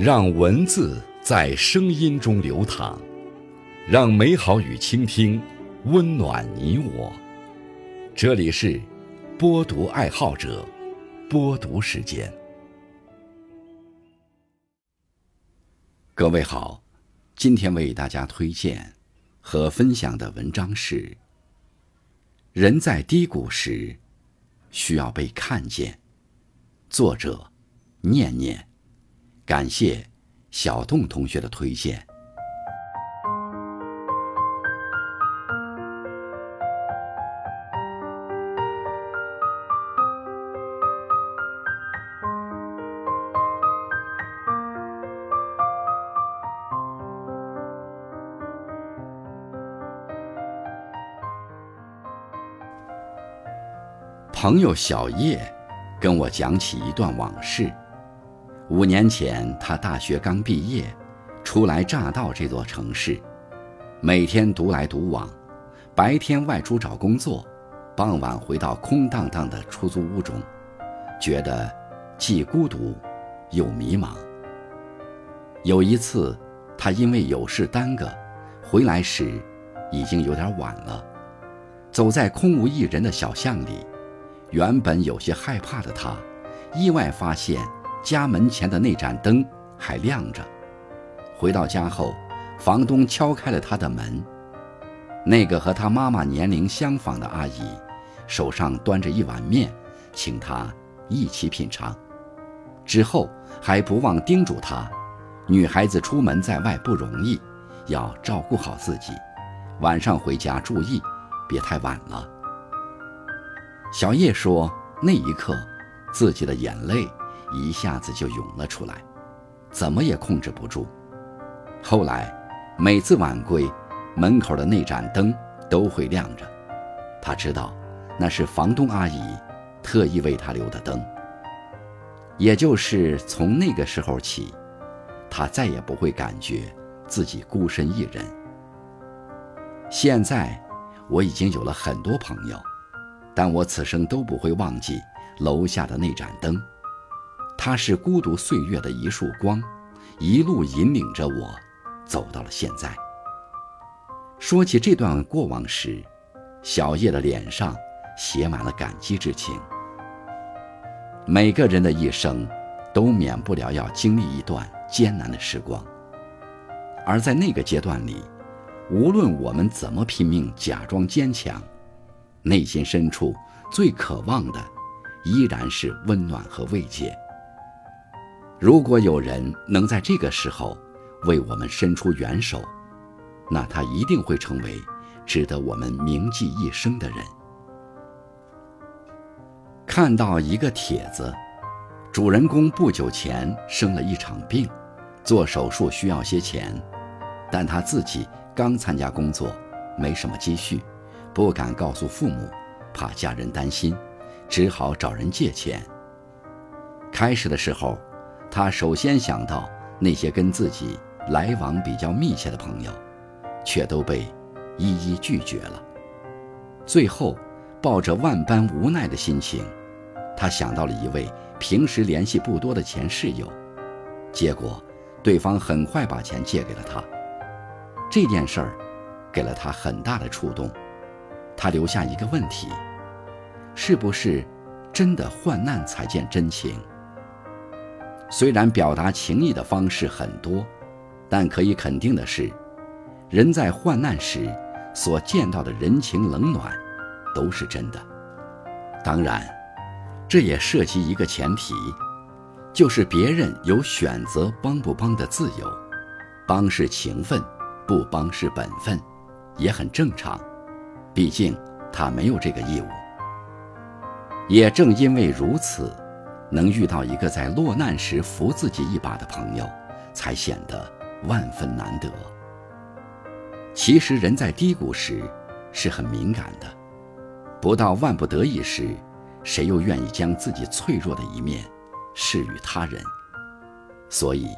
让文字在声音中流淌，让美好与倾听温暖你我。这里是播读爱好者播读时间。各位好，今天为大家推荐和分享的文章是《人在低谷时需要被看见》，作者念念。感谢小洞同学的推荐。朋友小叶跟我讲起一段往事。五年前，他大学刚毕业，初来乍到这座城市，每天独来独往，白天外出找工作，傍晚回到空荡荡的出租屋中，觉得既孤独又迷茫。有一次，他因为有事耽搁，回来时已经有点晚了。走在空无一人的小巷里，原本有些害怕的他，意外发现。家门前的那盏灯还亮着。回到家后，房东敲开了他的门。那个和他妈妈年龄相仿的阿姨，手上端着一碗面，请他一起品尝。之后还不忘叮嘱他：女孩子出门在外不容易，要照顾好自己，晚上回家注意，别太晚了。小叶说：“那一刻，自己的眼泪。”一下子就涌了出来，怎么也控制不住。后来，每次晚归，门口的那盏灯都会亮着。他知道，那是房东阿姨特意为他留的灯。也就是从那个时候起，他再也不会感觉自己孤身一人。现在，我已经有了很多朋友，但我此生都不会忘记楼下的那盏灯。它是孤独岁月的一束光，一路引领着我，走到了现在。说起这段过往时，小叶的脸上写满了感激之情。每个人的一生，都免不了要经历一段艰难的时光，而在那个阶段里，无论我们怎么拼命假装坚强，内心深处最渴望的，依然是温暖和慰藉。如果有人能在这个时候为我们伸出援手，那他一定会成为值得我们铭记一生的人。看到一个帖子，主人公不久前生了一场病，做手术需要些钱，但他自己刚参加工作，没什么积蓄，不敢告诉父母，怕家人担心，只好找人借钱。开始的时候。他首先想到那些跟自己来往比较密切的朋友，却都被一一拒绝了。最后，抱着万般无奈的心情，他想到了一位平时联系不多的前室友，结果对方很快把钱借给了他。这件事儿给了他很大的触动，他留下一个问题：是不是真的患难才见真情？虽然表达情谊的方式很多，但可以肯定的是，人在患难时所见到的人情冷暖，都是真的。当然，这也涉及一个前提，就是别人有选择帮不帮的自由，帮是情分，不帮是本分，也很正常。毕竟他没有这个义务。也正因为如此。能遇到一个在落难时扶自己一把的朋友，才显得万分难得。其实人在低谷时是很敏感的，不到万不得已时，谁又愿意将自己脆弱的一面示与他人？所以，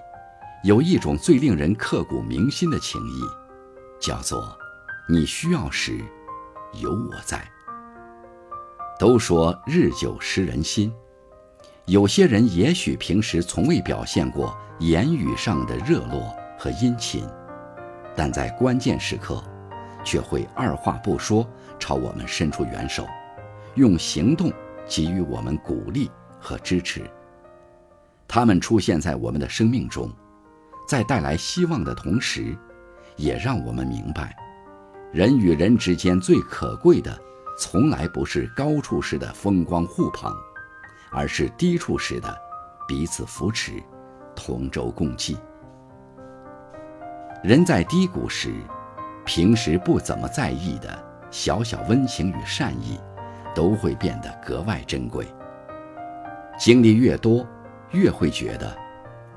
有一种最令人刻骨铭心的情谊，叫做“你需要时，有我在”。都说日久失人心。有些人也许平时从未表现过言语上的热络和殷勤，但在关键时刻，却会二话不说朝我们伸出援手，用行动给予我们鼓励和支持。他们出现在我们的生命中，在带来希望的同时，也让我们明白，人与人之间最可贵的，从来不是高处时的风光互捧。而是低处时的彼此扶持，同舟共济。人在低谷时，平时不怎么在意的小小温情与善意，都会变得格外珍贵。经历越多，越会觉得，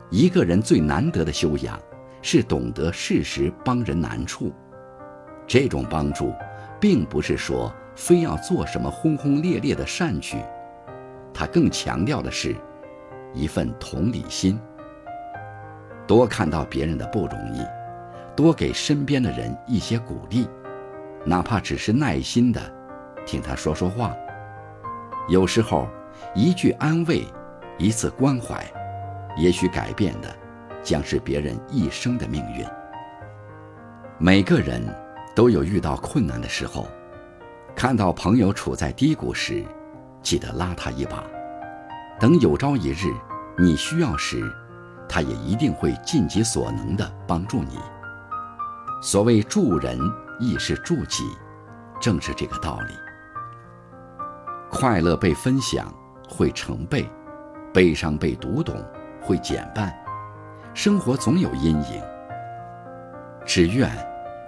一个人最难得的修养，是懂得适时帮人难处。这种帮助，并不是说非要做什么轰轰烈烈的善举。他更强调的是，一份同理心。多看到别人的不容易，多给身边的人一些鼓励，哪怕只是耐心的听他说说话。有时候，一句安慰，一次关怀，也许改变的，将是别人一生的命运。每个人都有遇到困难的时候，看到朋友处在低谷时。记得拉他一把，等有朝一日你需要时，他也一定会尽己所能的帮助你。所谓助人亦是助己，正是这个道理。快乐被分享会成倍，悲伤被读懂会减半。生活总有阴影，只愿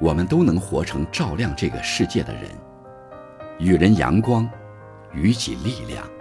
我们都能活成照亮这个世界的人，与人阳光。于己力量。